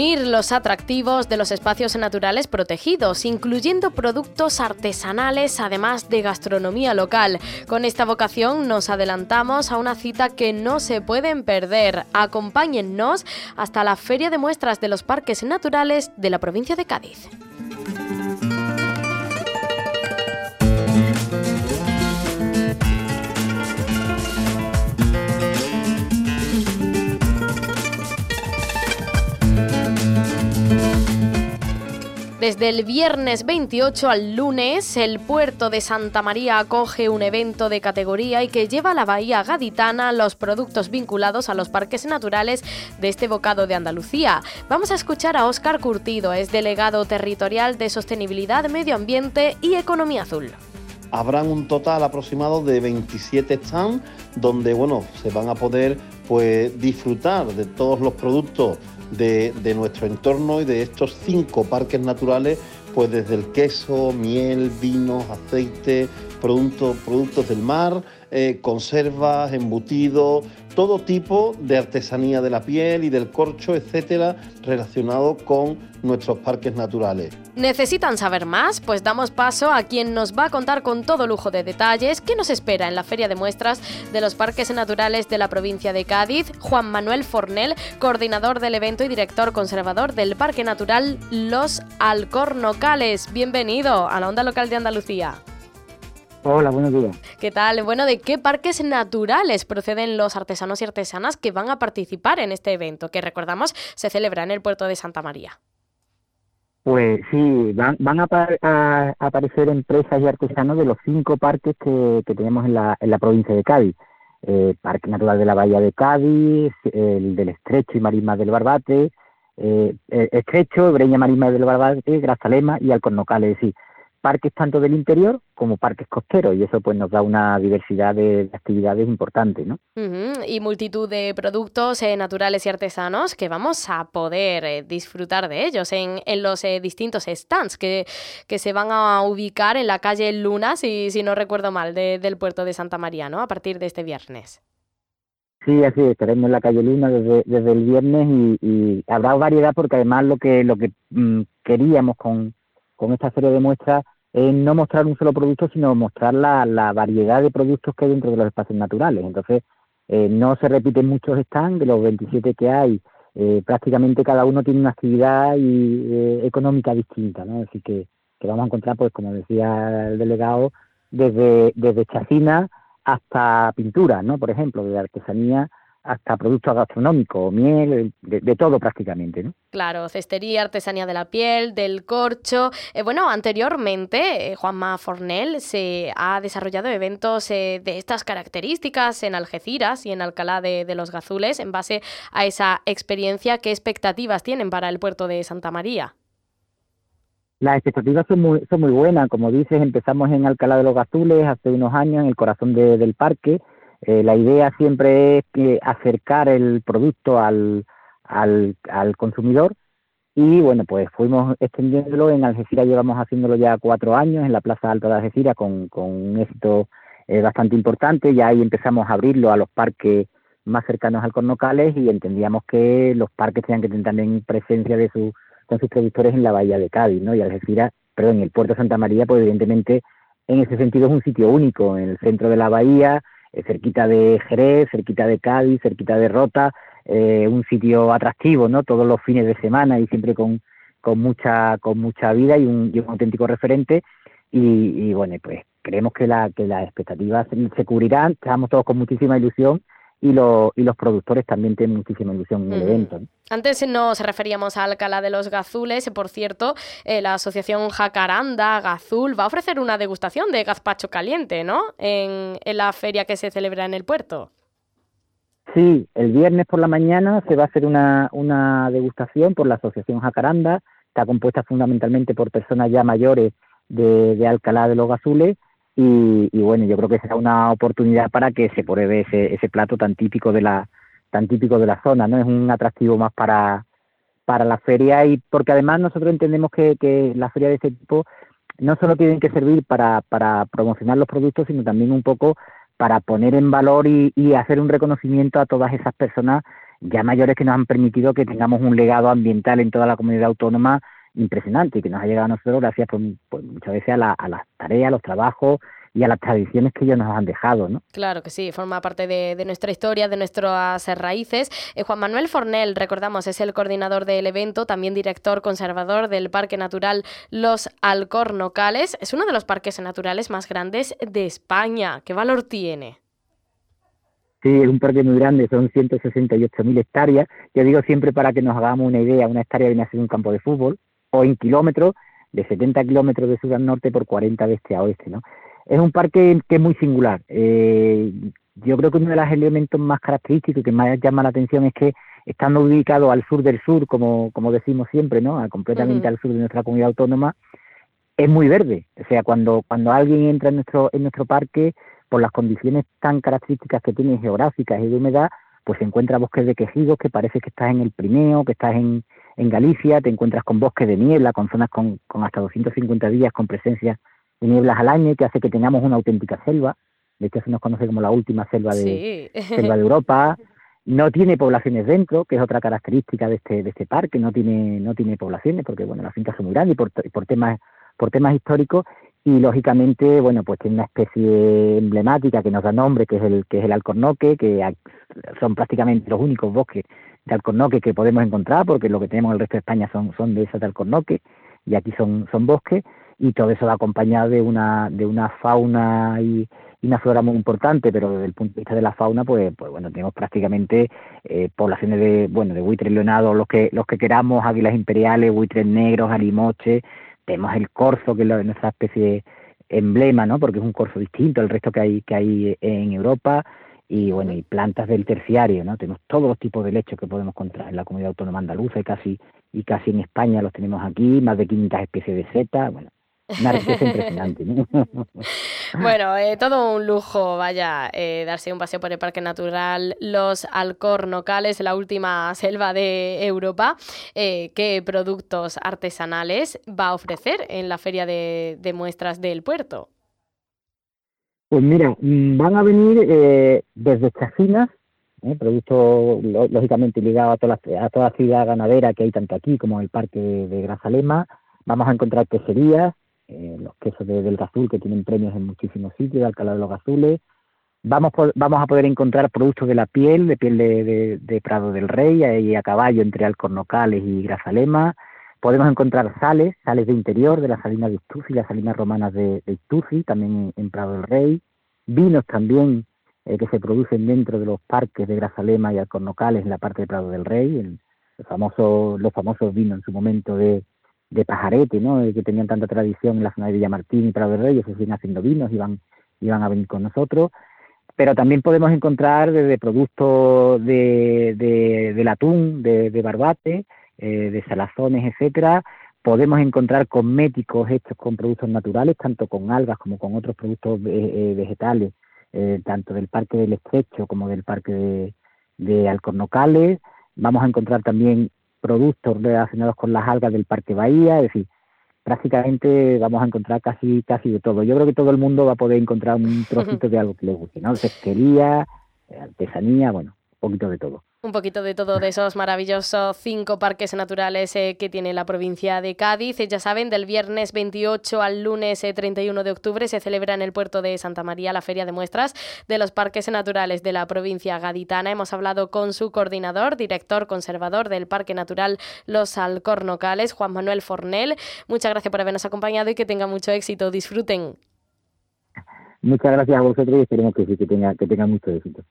Reunir los atractivos de los espacios naturales protegidos, incluyendo productos artesanales, además de gastronomía local. Con esta vocación nos adelantamos a una cita que no se pueden perder. Acompáñennos hasta la Feria de Muestras de los Parques Naturales de la provincia de Cádiz. Desde el viernes 28 al lunes, el puerto de Santa María acoge un evento de categoría y que lleva a la bahía gaditana los productos vinculados a los parques naturales de este bocado de Andalucía. Vamos a escuchar a Óscar Curtido, es delegado territorial de Sostenibilidad, Medio Ambiente y Economía Azul. Habrán un total aproximado de 27 stands donde bueno, se van a poder pues, disfrutar de todos los productos de, nuestro entorno y de estos cinco parques naturales, pues desde el queso, miel, vinos, aceite, productos, productos del mar, eh, conservas, embutidos, todo tipo de artesanía de la piel y del corcho, etcétera, relacionado con nuestros parques naturales. ¿Necesitan saber más? Pues damos paso a quien nos va a contar con todo lujo de detalles qué nos espera en la Feria de Muestras de los Parques Naturales de la provincia de Cádiz. Juan Manuel Fornel, coordinador del evento y director conservador del Parque Natural Los Alcornocales. Bienvenido a la Onda Local de Andalucía. Hola, buenos días. ¿Qué tal? Bueno, ¿de qué parques naturales proceden los artesanos y artesanas que van a participar en este evento, que recordamos se celebra en el puerto de Santa María? Pues sí, van, van a, aparecer empresas y artesanos de los cinco parques que, tenemos en la, en la provincia de Cádiz. Eh, Parque Natural de la Bahía de Cádiz, el del Estrecho y Marisma del Barbate, eh, Estrecho, Breña Marisma del Barbate, Grazalema y Alcornocal, es decir, parques tanto del interior como parques costeros y eso pues nos da una diversidad de, actividades importante, ¿no? Y multitud de productos eh, naturales y artesanos que vamos a poder eh, disfrutar de ellos en, en los eh, distintos stands que, que, se van a ubicar en la calle Luna, si, si no recuerdo mal, del puerto de Santa María, ¿no? A partir de este viernes. Sí, así estaremos en la calle Luna desde, desde el viernes y, habrá variedad porque además lo que, lo que mm, queríamos con con esta serie de muestras es no mostrar un solo producto, sino mostrar la, la variedad de productos que hay dentro de los espacios naturales. Entonces, eh, no se repiten muchos stands, de los 27 que hay, eh, prácticamente cada uno tiene una actividad y, eh, económica distinta, ¿no? Así que, que vamos a encontrar, pues como decía el delegado, desde, desde chacina hasta pintura, ¿no? Por ejemplo, de artesanía hasta productos gastronómicos, miel, de, todo prácticamente, ¿no? Claro, cestería, artesanía de la piel, del corcho. Eh, bueno, anteriormente eh, Juanma Fornel se ha desarrollado eventos eh, de estas características en Algeciras y en Alcalá de, de, los Gazules en base a esa experiencia. ¿Qué expectativas tienen para el puerto de Santa María? Las expectativas son muy, son muy buenas. Como dices, empezamos en Alcalá de los Gazules hace unos años, en el corazón del parque eh, la idea siempre es que acercar el producto al, al, consumidor y bueno, pues fuimos extendiéndolo. En Algeciras llevamos haciéndolo ya cuatro años, en la Plaza Alta de Algeciras, con, con un éxito eh, bastante importante. Ya ahí empezamos a abrirlo a los parques más cercanos al Cornocales y entendíamos que los parques tenían que tener también presencia de su, con sus productores en la bahía de Cádiz, ¿no? Y Algeciras, perdón, en el puerto de Santa María, pues evidentemente en ese sentido es un sitio único, en el centro de la bahía, eh, cerquita de Jerez, cerquita de Cádiz, cerquita de Rota, eh, un sitio atractivo, ¿no? Todos los fines de semana y siempre con, con mucha con mucha vida y un, auténtico referente y, bueno, pues creemos que, la, que las expectativas se, cubrirán, estamos todos con muchísima ilusión y, los y los productores también tienen muchísima ilusión en el evento. Antes nos referíamos a Alcalá de los Gazules, por cierto, eh, la asociación Jacaranda Gazul va a ofrecer una degustación de gazpacho caliente, ¿no? En, en la feria que se celebra en el puerto. Sí, el viernes por la mañana se va a hacer una, una degustación por la Asociación Jacaranda, está compuesta fundamentalmente por personas ya mayores de, de Alcalá de los Gazules y, bueno, yo creo que será una oportunidad para que se pruebe ese, ese plato tan típico de la tan típico de la zona, ¿no? Es un atractivo más para, para la feria y porque además nosotros entendemos que, que la feria de este tipo no solo tienen que servir para, para promocionar los productos, sino también un poco para poner en valor y, y, hacer un reconocimiento a todas esas personas ya mayores que nos han permitido que tengamos un legado ambiental en toda la comunidad autónoma impresionante y que nos ha llegado a nosotros gracias pues, pues muchas veces a, la, a las tareas, a los trabajos y a las tradiciones que ellos nos han dejado, ¿no? Claro que sí, forma parte de, de nuestra historia, de nuestras raíces. Eh, Juan Manuel Fornel, recordamos, es el coordinador del evento, también director conservador del Parque Natural Los Alcornocales. Es uno de los parques naturales más grandes de España. ¿Qué valor tiene? Sí, es un parque muy grande, son 168.000 hectáreas. Yo digo siempre para que nos hagamos una idea, una hectárea viene a ser un campo de fútbol, o en kilómetros, de 70 kilómetros de sur al norte por 40 de este a oeste, ¿no? Es un parque que es muy singular. Eh, yo creo que uno de los elementos más característicos que más llama la atención es que estando ubicado al sur del sur, como, como decimos siempre, ¿no? completamente al sur de nuestra comunidad autónoma, es muy verde. O sea, cuando, cuando alguien entra en nuestro, en nuestro parque, por las condiciones tan características que tiene geográficas y de humedad, pues se encuentra bosques de quejigos que parece que estás en el Primeo, que estás en, en Galicia, te encuentras con bosques de niebla, con zonas con, con hasta 250 días con presencia de nieblas al año que hace que tengamos una auténtica selva. De hecho, se nos conoce como la última selva de, selva de Europa. No tiene poblaciones dentro, que es otra característica de este, de este parque. No tiene, no tiene poblaciones porque bueno, las fincas son muy grandes y por, por temas por temas históricos y lógicamente bueno pues tiene una especie emblemática que nos da nombre que es el que es el alcornoque que son prácticamente los únicos bosques de alcornoque que podemos encontrar porque lo que tenemos en el resto de España son son de esas de alcornoque y aquí son son bosques y todo eso va acompañado de una de una fauna y, una flora muy importante, pero desde el punto de vista de la fauna, pues, pues bueno, tenemos prácticamente eh, poblaciones de, bueno, de buitres leonados, los que, los que queramos, águilas imperiales, buitres negros, alimoches, tenemos el corzo, que es nuestra especie emblema, ¿no? Porque es un corzo distinto al resto que hay, que hay en Europa, y bueno, y plantas del terciario, ¿no? Tenemos todos los tipos de lechos que podemos encontrar en la comunidad autónoma andaluza y casi, y casi en España los tenemos aquí, más de 500 especies de setas, bueno, una impresionante. bueno, eh, todo un lujo, vaya, eh, darse un paseo por el Parque Natural Los Alcornocales, la última selva de Europa. Eh, ¿Qué productos artesanales va a ofrecer en la feria de, muestras del puerto? Pues mira, mm, van a venir desde chacinas, productos lógicamente ligados a toda, la, a toda la ciudad ganadera que hay tanto aquí como en el Parque de, de Grazalema. Vamos a encontrar queserías, eh, los quesos de, del Gazul que tienen premios en muchísimos sitios, de Alcalá de los Gazules. Vamos, vamos a poder encontrar productos de la piel, de piel de, de, Prado del Rey, ahí a caballo entre Alcornocales y Grazalema. Podemos encontrar sales, sales de interior de la salina de Istuzi, las salinas romanas de, de también en, Prado del Rey. Vinos también eh, que se producen dentro de los parques de Grazalema y Alcornocales en la parte de Prado del Rey, el, famoso, los famosos vinos en su momento de, de pajarete, ¿no? que tenían tanta tradición en la zona de Villamartín y Prado de Reyes, se siguen haciendo vinos y van, a venir con nosotros. Pero también podemos encontrar desde productos de, de, del atún, de, barbate, eh, de salazones, etcétera. Podemos encontrar cosméticos hechos con productos naturales, tanto con algas como con otros productos eh, vegetales, eh, tanto del Parque del Estrecho como del Parque de Alcornocales. Vamos a encontrar también productos relacionados con las algas del Parque Bahía, es decir, prácticamente vamos a encontrar casi casi de todo. Yo creo que todo el mundo va a poder encontrar un trocito de algo que le guste, ¿no? Pesquería, artesanía, bueno, un poquito de todo un poquito de todo de esos maravillosos cinco parques naturales eh, que tiene la provincia de Cádiz. Ya saben, del viernes 28 al lunes 31 eh, de octubre se celebra en el puerto de Santa María la Feria de Muestras de los Parques Naturales de la provincia gaditana. Hemos hablado con su coordinador, director conservador del Parque Natural Los Alcornocales, Juan Manuel Fornel. Muchas gracias por habernos acompañado y que tenga mucho éxito. Disfruten. Muchas gracias a vosotros y esperemos que que que tenga mucho éxito.